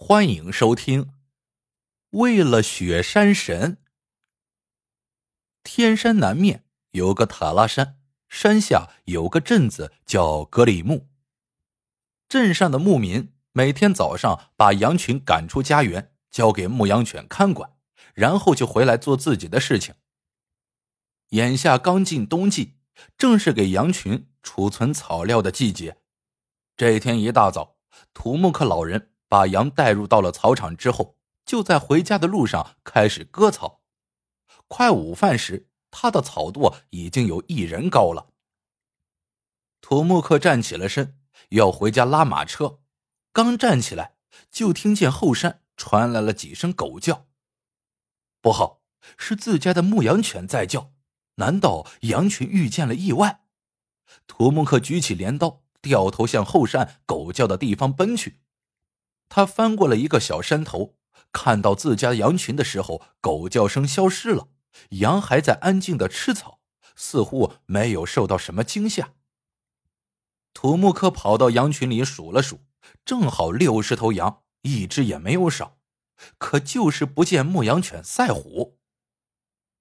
欢迎收听。为了雪山神，天山南面有个塔拉山，山下有个镇子叫格里木。镇上的牧民每天早上把羊群赶出家园，交给牧羊犬看管，然后就回来做自己的事情。眼下刚进冬季，正是给羊群储存草料的季节。这天一大早，土木克老人。把羊带入到了草场之后，就在回家的路上开始割草。快午饭时，他的草垛已经有一人高了。土木克站起了身，要回家拉马车。刚站起来，就听见后山传来了几声狗叫。不好，是自家的牧羊犬在叫。难道羊群遇见了意外？土木克举起镰刀，掉头向后山狗叫的地方奔去。他翻过了一个小山头，看到自家羊群的时候，狗叫声消失了，羊还在安静的吃草，似乎没有受到什么惊吓。土木克跑到羊群里数了数，正好六十头羊，一只也没有少，可就是不见牧羊犬赛虎。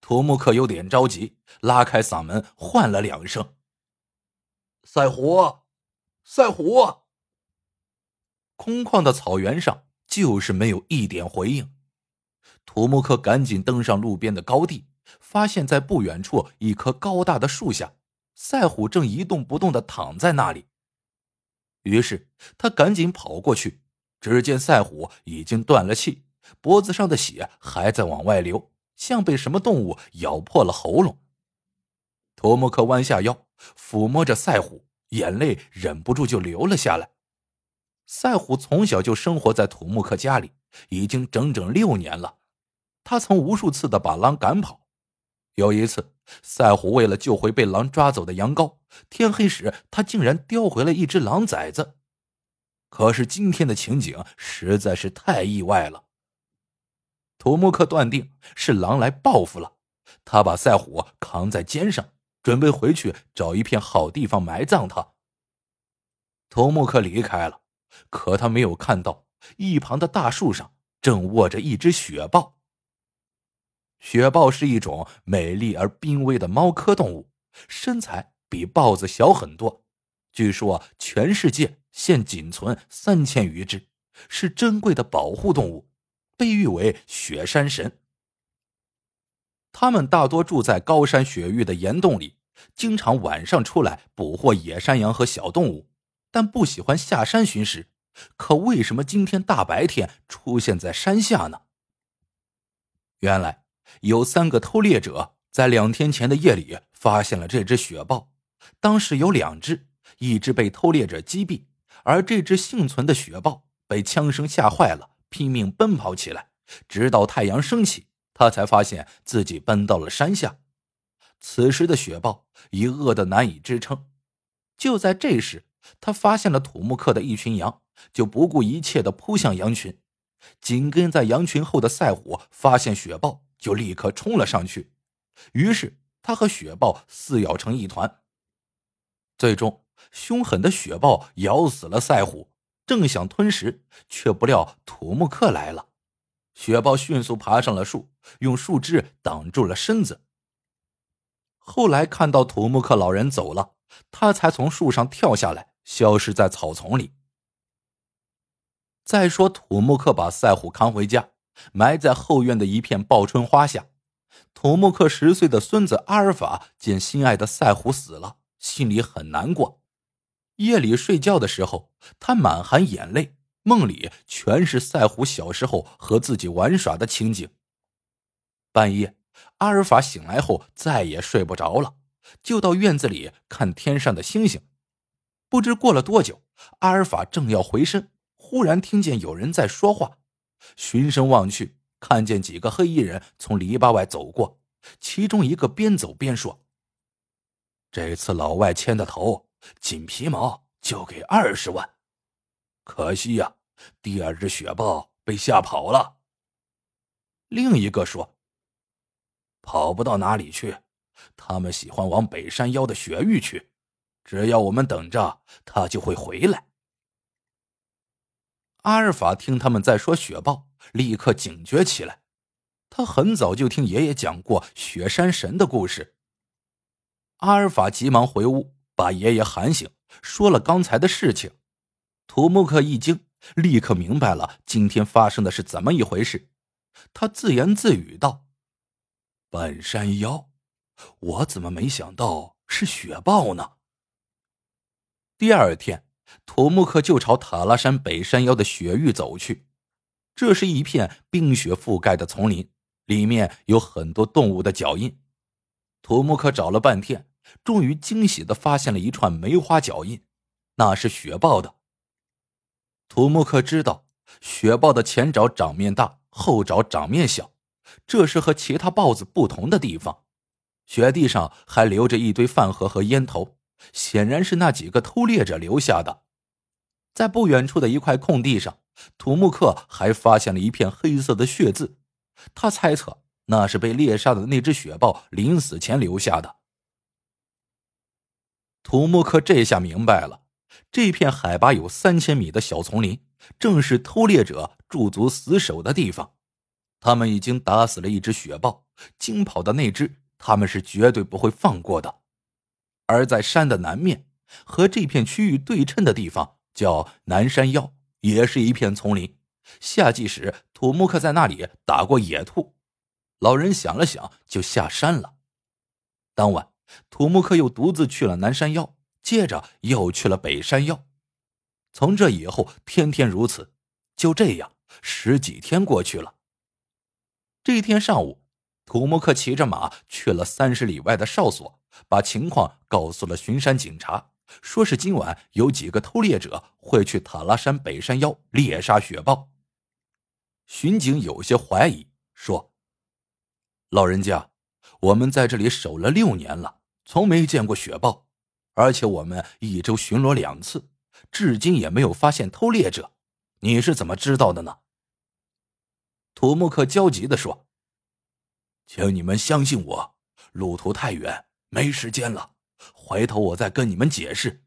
土木克有点着急，拉开嗓门唤了两声：“赛虎，赛虎。”空旷的草原上，就是没有一点回应。土木克赶紧登上路边的高地，发现在不远处一棵高大的树下，赛虎正一动不动的躺在那里。于是他赶紧跑过去，只见赛虎已经断了气，脖子上的血还在往外流，像被什么动物咬破了喉咙。土木克弯下腰，抚摸着赛虎，眼泪忍不住就流了下来。赛虎从小就生活在土木克家里，已经整整六年了。他曾无数次的把狼赶跑。有一次，赛虎为了救回被狼抓走的羊羔，天黑时他竟然叼回了一只狼崽子。可是今天的情景实在是太意外了。土木克断定是狼来报复了，他把赛虎扛在肩上，准备回去找一片好地方埋葬他。土木克离开了。可他没有看到一旁的大树上正卧着一只雪豹。雪豹是一种美丽而濒危的猫科动物，身材比豹子小很多。据说全世界现仅存三千余只，是珍贵的保护动物，被誉为雪山神。它们大多住在高山雪域的岩洞里，经常晚上出来捕获野山羊和小动物。但不喜欢下山寻食，可为什么今天大白天出现在山下呢？原来有三个偷猎者在两天前的夜里发现了这只雪豹，当时有两只，一只被偷猎者击毙，而这只幸存的雪豹被枪声吓坏了，拼命奔跑起来，直到太阳升起，他才发现自己奔到了山下。此时的雪豹已饿得难以支撑，就在这时。他发现了土木克的一群羊，就不顾一切的扑向羊群。紧跟在羊群后的赛虎发现雪豹，就立刻冲了上去。于是他和雪豹撕咬成一团。最终，凶狠的雪豹咬死了赛虎，正想吞食，却不料土木克来了。雪豹迅速爬上了树，用树枝挡住了身子。后来看到土木克老人走了，他才从树上跳下来。消失在草丛里。再说，土木克把赛虎扛回家，埋在后院的一片报春花下。土木克十岁的孙子阿尔法见心爱的赛虎死了，心里很难过。夜里睡觉的时候，他满含眼泪，梦里全是赛虎小时候和自己玩耍的情景。半夜，阿尔法醒来后再也睡不着了，就到院子里看天上的星星。不知过了多久，阿尔法正要回身，忽然听见有人在说话。循声望去，看见几个黑衣人从篱笆外走过，其中一个边走边说：“这次老外牵的头，仅皮毛就给二十万。可惜呀，第二只雪豹被吓跑了。”另一个说：“跑不到哪里去，他们喜欢往北山腰的雪域去。”只要我们等着，他就会回来。阿尔法听他们在说雪豹，立刻警觉起来。他很早就听爷爷讲过雪山神的故事。阿尔法急忙回屋，把爷爷喊醒，说了刚才的事情。土木克一惊，立刻明白了今天发生的是怎么一回事。他自言自语道：“半山腰，我怎么没想到是雪豹呢？”第二天，土木克就朝塔拉山北山腰的雪域走去。这是一片冰雪覆盖的丛林，里面有很多动物的脚印。土木克找了半天，终于惊喜的发现了一串梅花脚印，那是雪豹的。土木克知道，雪豹的前爪掌面大，后爪掌面小，这是和其他豹子不同的地方。雪地上还留着一堆饭盒和烟头。显然是那几个偷猎者留下的。在不远处的一块空地上，土木克还发现了一片黑色的血渍。他猜测那是被猎杀的那只雪豹临死前留下的。土木克这下明白了，这片海拔有三千米的小丛林，正是偷猎者驻足死守的地方。他们已经打死了一只雪豹，惊跑的那只，他们是绝对不会放过的。而在山的南面，和这片区域对称的地方叫南山腰，也是一片丛林。夏季时，土木克在那里打过野兔。老人想了想，就下山了。当晚，土木克又独自去了南山腰，接着又去了北山腰。从这以后，天天如此。就这样，十几天过去了。这一天上午。土木克骑着马去了三十里外的哨所，把情况告诉了巡山警察，说是今晚有几个偷猎者会去塔拉山北山腰猎杀雪豹。巡警有些怀疑，说：“老人家，我们在这里守了六年了，从没见过雪豹，而且我们一周巡逻两次，至今也没有发现偷猎者，你是怎么知道的呢？”土木克焦急地说。请你们相信我，路途太远，没时间了。回头我再跟你们解释。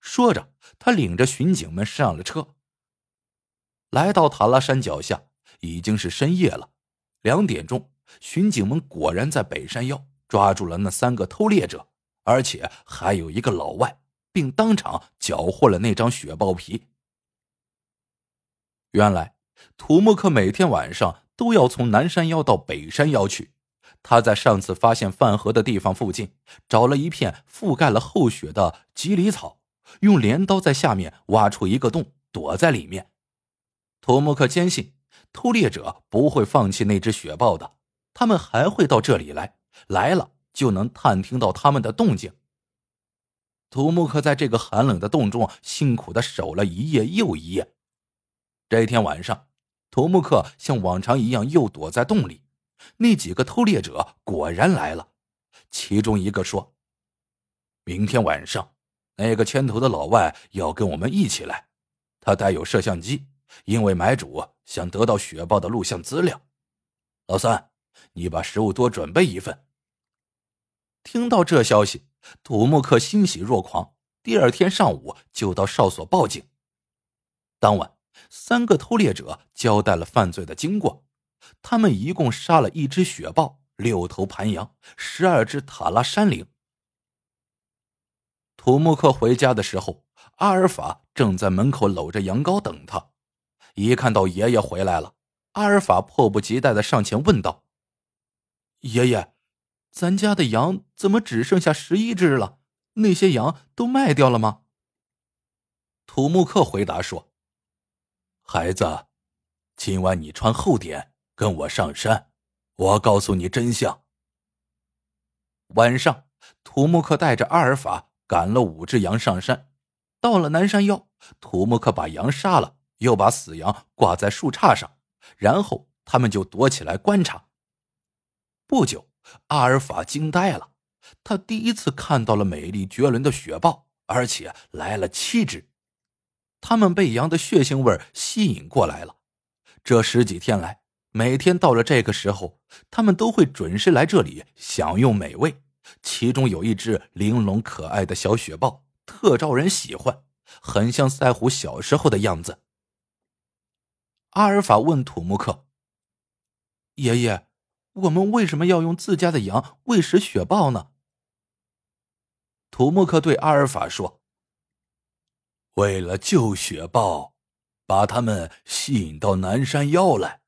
说着，他领着巡警们上了车。来到塔拉山脚下，已经是深夜了。两点钟，巡警们果然在北山腰抓住了那三个偷猎者，而且还有一个老外，并当场缴获了那张雪豹皮。原来，土木克每天晚上。都要从南山腰到北山腰去。他在上次发现饭盒的地方附近，找了一片覆盖了厚雪的吉里草，用镰刀在下面挖出一个洞，躲在里面。土木克坚信，偷猎者不会放弃那只雪豹的，他们还会到这里来，来了就能探听到他们的动静。土木克在这个寒冷的洞中辛苦的守了一夜又一夜。这天晚上。土木克像往常一样又躲在洞里，那几个偷猎者果然来了。其中一个说：“明天晚上，那个牵头的老外要跟我们一起来，他带有摄像机，因为买主想得到雪豹的录像资料。”老三，你把食物多准备一份。听到这消息，土木克欣喜若狂，第二天上午就到哨所报警。当晚。三个偷猎者交代了犯罪的经过，他们一共杀了一只雪豹、六头盘羊、十二只塔拉山羚。土木克回家的时候，阿尔法正在门口搂着羊羔等他。一看到爷爷回来了，阿尔法迫不及待的上前问道：“爷爷，咱家的羊怎么只剩下十一只了？那些羊都卖掉了吗？”土木克回答说。孩子，今晚你穿厚点，跟我上山，我告诉你真相。晚上，土木克带着阿尔法赶了五只羊上山，到了南山腰，土木克把羊杀了，又把死羊挂在树杈上，然后他们就躲起来观察。不久，阿尔法惊呆了，他第一次看到了美丽绝伦的雪豹，而且来了七只。他们被羊的血腥味吸引过来了。这十几天来，每天到了这个时候，他们都会准时来这里享用美味。其中有一只玲珑可爱的小雪豹，特招人喜欢，很像赛虎小时候的样子。阿尔法问土木克：“爷爷，我们为什么要用自家的羊喂食雪豹呢？”土木克对阿尔法说：“为了救雪豹，把他们吸引到南山腰来。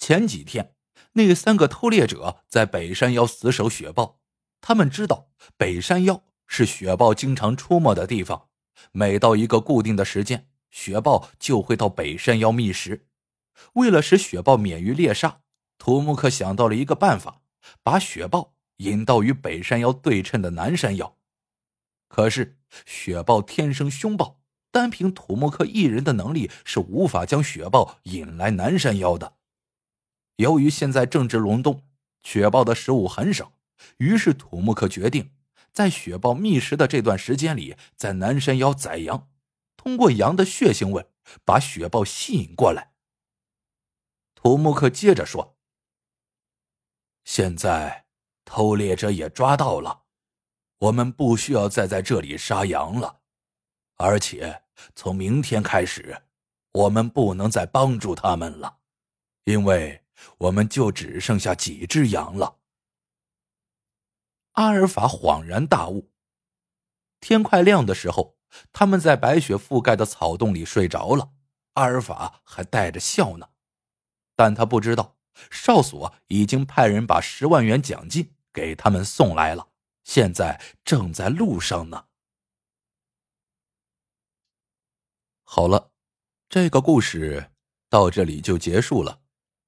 前几天，那三个偷猎者在北山腰死守雪豹，他们知道北山腰是雪豹经常出没的地方，每到一个固定的时间。”雪豹就会到北山腰觅食。为了使雪豹免于猎杀，土木克想到了一个办法，把雪豹引到与北山腰对称的南山腰。可是雪豹天生凶暴，单凭土木克一人的能力是无法将雪豹引来南山腰的。由于现在正值隆冬，雪豹的食物很少，于是土木克决定在雪豹觅食的这段时间里，在南山腰宰羊。通过羊的血腥味，把雪豹吸引过来。土木克接着说：“现在偷猎者也抓到了，我们不需要再在这里杀羊了。而且从明天开始，我们不能再帮助他们了，因为我们就只剩下几只羊了。”阿尔法恍然大悟。天快亮的时候。他们在白雪覆盖的草洞里睡着了，阿尔法还带着笑呢，但他不知道哨所已经派人把十万元奖金给他们送来了，现在正在路上呢。好了，这个故事到这里就结束了，